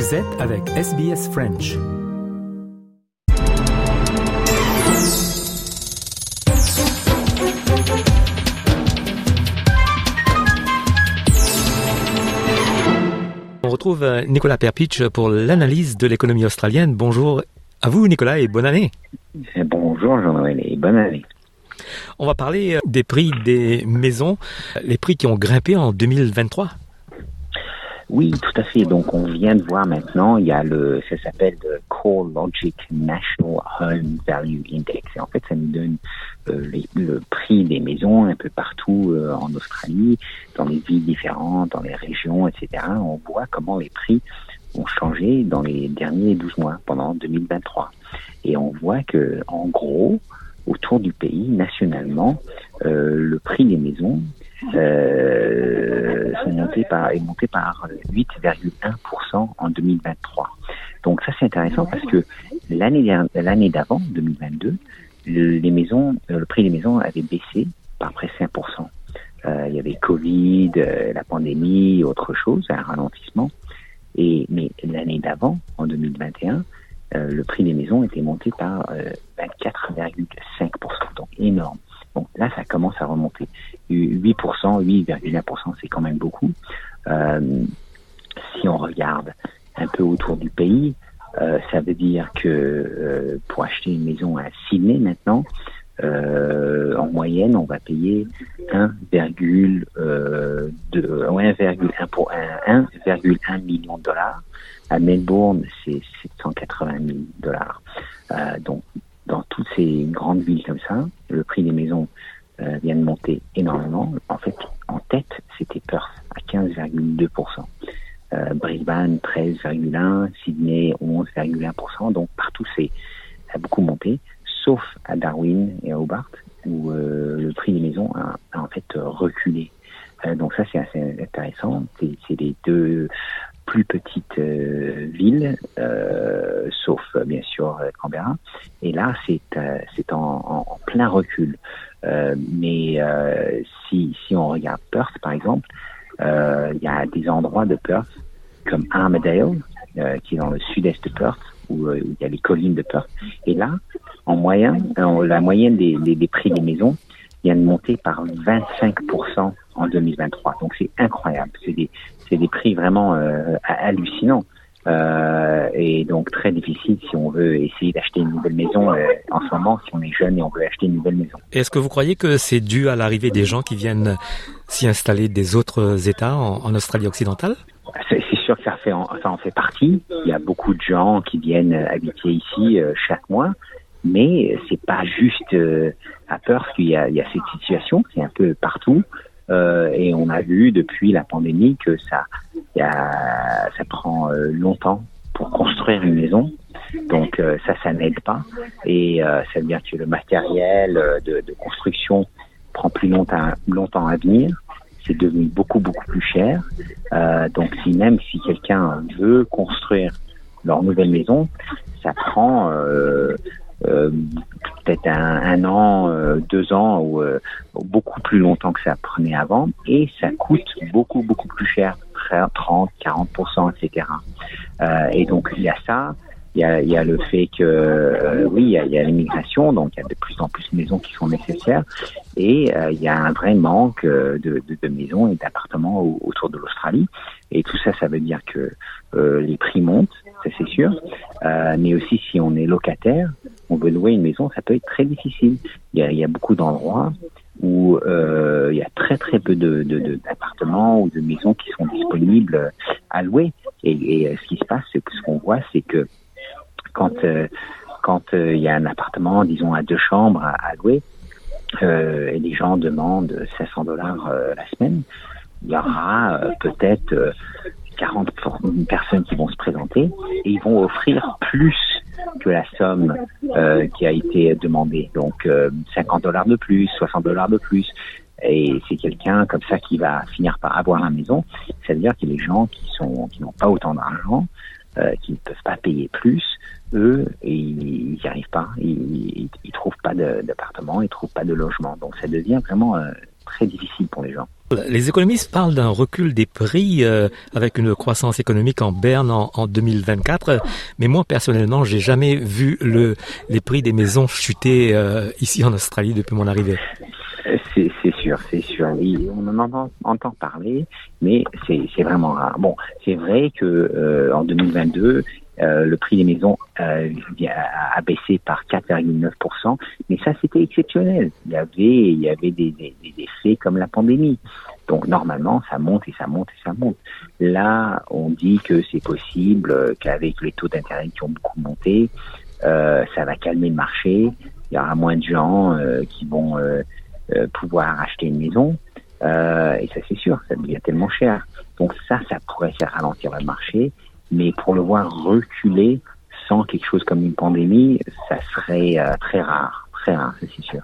Vous êtes avec SBS French. On retrouve euh, Nicolas Perpich pour l'analyse de l'économie australienne. Bonjour à vous Nicolas et bonne année. Bonjour Jean-Noël et bonne année. On va parler euh, des prix des maisons, les prix qui ont grimpé en 2023. Oui, tout à fait. Donc, on vient de voir maintenant, il y a le, ça s'appelle le Core Logic National Home Value Index. Et en fait, ça nous donne euh, le prix des maisons un peu partout euh, en Australie, dans les villes différentes, dans les régions, etc. On voit comment les prix ont changé dans les derniers 12 mois, pendant 2023. Et on voit que, en gros, autour du pays, nationalement, euh, le prix des maisons euh, monté par, est monté par 8,1% en 2023. Donc ça c'est intéressant parce que l'année l'année d'avant, 2022, les maisons, euh, le prix des maisons avait baissé par près 5%. Euh, il y avait Covid, euh, la pandémie, autre chose, un ralentissement. Et mais l'année d'avant, en 2021, euh, le prix des maisons était monté par 24,5%, donc énorme. Bon, là, ça commence à remonter. 8%, 8,1%, c'est quand même beaucoup. Euh, si on regarde un peu autour du pays, euh, ça veut dire que euh, pour acheter une maison à Sydney maintenant, euh, en moyenne, on va payer 1,1 euh, 1,1 million de dollars. À Melbourne, c'est 780 000 dollars. Euh, donc dans toutes ces grandes villes comme ça, le prix des maisons euh, vient de monter énormément. En fait, en tête, c'était Perth à 15,2%. Euh, Brisbane 13,1%, Sydney 11,1%. Donc partout, c'est a beaucoup monté, sauf à Darwin et à Hobart, où euh, le prix des maisons a, en fait reculé. Donc ça, c'est assez intéressant. C'est les deux plus petites euh, villes, euh, sauf euh, bien sûr Canberra. Et là, c'est c'est en, en, plein recul. mais si si on regarde Perth, par exemple, il y a des endroits de Perth comme Armadale, qui est dans le sud-est de Perth, où, il y a les collines de Perth. Et là, en moyenne, la moyenne des, des, des prix des maisons vient de monter par 25% en 2023. Donc c'est incroyable. C'est des, c'est des prix vraiment euh, hallucinants. Euh, et donc très difficile si on veut essayer d'acheter une nouvelle maison euh, en ce moment, si on est jeune et on veut acheter une nouvelle maison. Est-ce que vous croyez que c'est dû à l'arrivée des gens qui viennent s'y installer des autres États en, en Australie occidentale? C'est, sûr que ça, fait en, ça en fait partie. Il y a beaucoup de gens qui viennent habiter ici euh, chaque mois, mais c'est pas juste à Perth qu'il y a, il y a cette situation, c'est un peu partout. Euh, et on a vu depuis la pandémie que ça, y a, ça prend euh, longtemps pour construire une maison. Donc euh, ça, ça n'aide pas. Et euh, ça veut dire que le matériel de, construction prend plus longtemps, longtemps à venir. C'est devenu beaucoup, beaucoup plus cher. donc si même si quelqu'un veut construire leur nouvelle maison, ça prend peut-être un, un, an, euh, deux ans ou euh, beaucoup plus longtemps que ça prenait avant. Et ça coûte beaucoup beaucoup plus cher, 30, 40%, etc. et donc il y a ça, il y a, il y a le fait que euh, oui, il y a, l'immigration, donc il y a de plus en plus de maisons qui sont nécessaires, et euh, il y a un vrai manque de, de, de maisons et d'appartements autour de l'Australie. Et tout ça, ça veut dire que euh, les prix montent, ça c'est sûr, mais aussi si on est locataire, on veut louer une maison, ça peut être très difficile. Il y a, beaucoup d'endroits où euh, il y a très très peu d'appartements ou de maisons qui sont disponibles à louer. Et, et ce qui se passe, ce qu'on voit, c'est que quand euh, euh, il y a un appartement, disons à deux chambres à, louer, euh, et les gens demandent 500 dollars la semaine, il y aura peut-être 40 personnes qui vont se présenter et ils vont offrir plus que la somme euh, qui a été demandée. Donc 50 dollars de plus, 60 dollars de plus. Et c'est quelqu'un comme ça qui va finir par avoir la maison. C'est-à-dire que les gens qui sont qui n'ont pas autant d'argent, euh, qui ne peuvent pas payer plus, eux, ils n'y arrivent pas. Ils, ils, trouvent pas d'appartement, ils trouvent pas de logement. Donc ça devient vraiment euh, très difficile pour les gens. Les économistes parlent d'un recul des prix euh, avec une croissance économique en berne en, en 2024, mais moi personnellement, j'ai jamais vu le, les prix des maisons chuter euh, ici en Australie depuis mon arrivée. C'est sûr, c'est sûr. on en entend, entend parler, mais c'est vraiment rare. Bon, c'est vrai que euh, en 2022, euh, le prix des maisons euh, a baissé par 4,9%, mais ça c'était exceptionnel. Il y avait, il y avait des, des, des, effets comme la pandémie. Donc normalement, ça monte et ça monte et ça monte. Là, on dit que c'est possible euh, qu'avec les taux d'intérêt qui ont beaucoup monté, euh, ça va calmer le marché. Il y aura moins de gens qui vont pouvoir acheter une maison. et ça c'est sûr, ça devient tellement cher. Donc ça, ça pourrait faire ralentir le marché mais pour le voir reculer sans quelque chose comme une pandémie, ça serait euh, très rare, très rare, c'est sûr.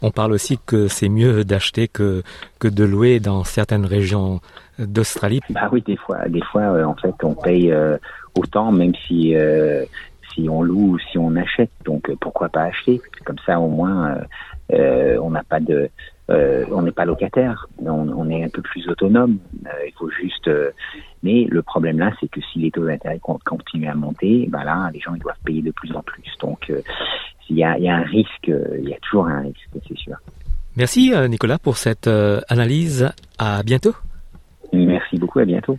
On parle aussi que c'est mieux d'acheter que, que de louer dans certaines régions d'Australie. Bah oui, des fois, des fois, euh, en fait, on paye euh, autant, même si si on loue ou si on achète. Donc pourquoi pas acheter? Comme ça, au moins, on n'a pas de euh, on n'est pas locataire, on, on, est un peu plus autonome. Euh, il faut juste. Euh, mais le problème là, c'est que si les taux d'intérêt continuent à monter, ben là, les gens ils doivent payer de plus en plus. Donc, il y a, y, a, un risque, il y a toujours un risque, c'est sûr. Merci Nicolas pour cette analyse. À bientôt. Merci beaucoup. À bientôt.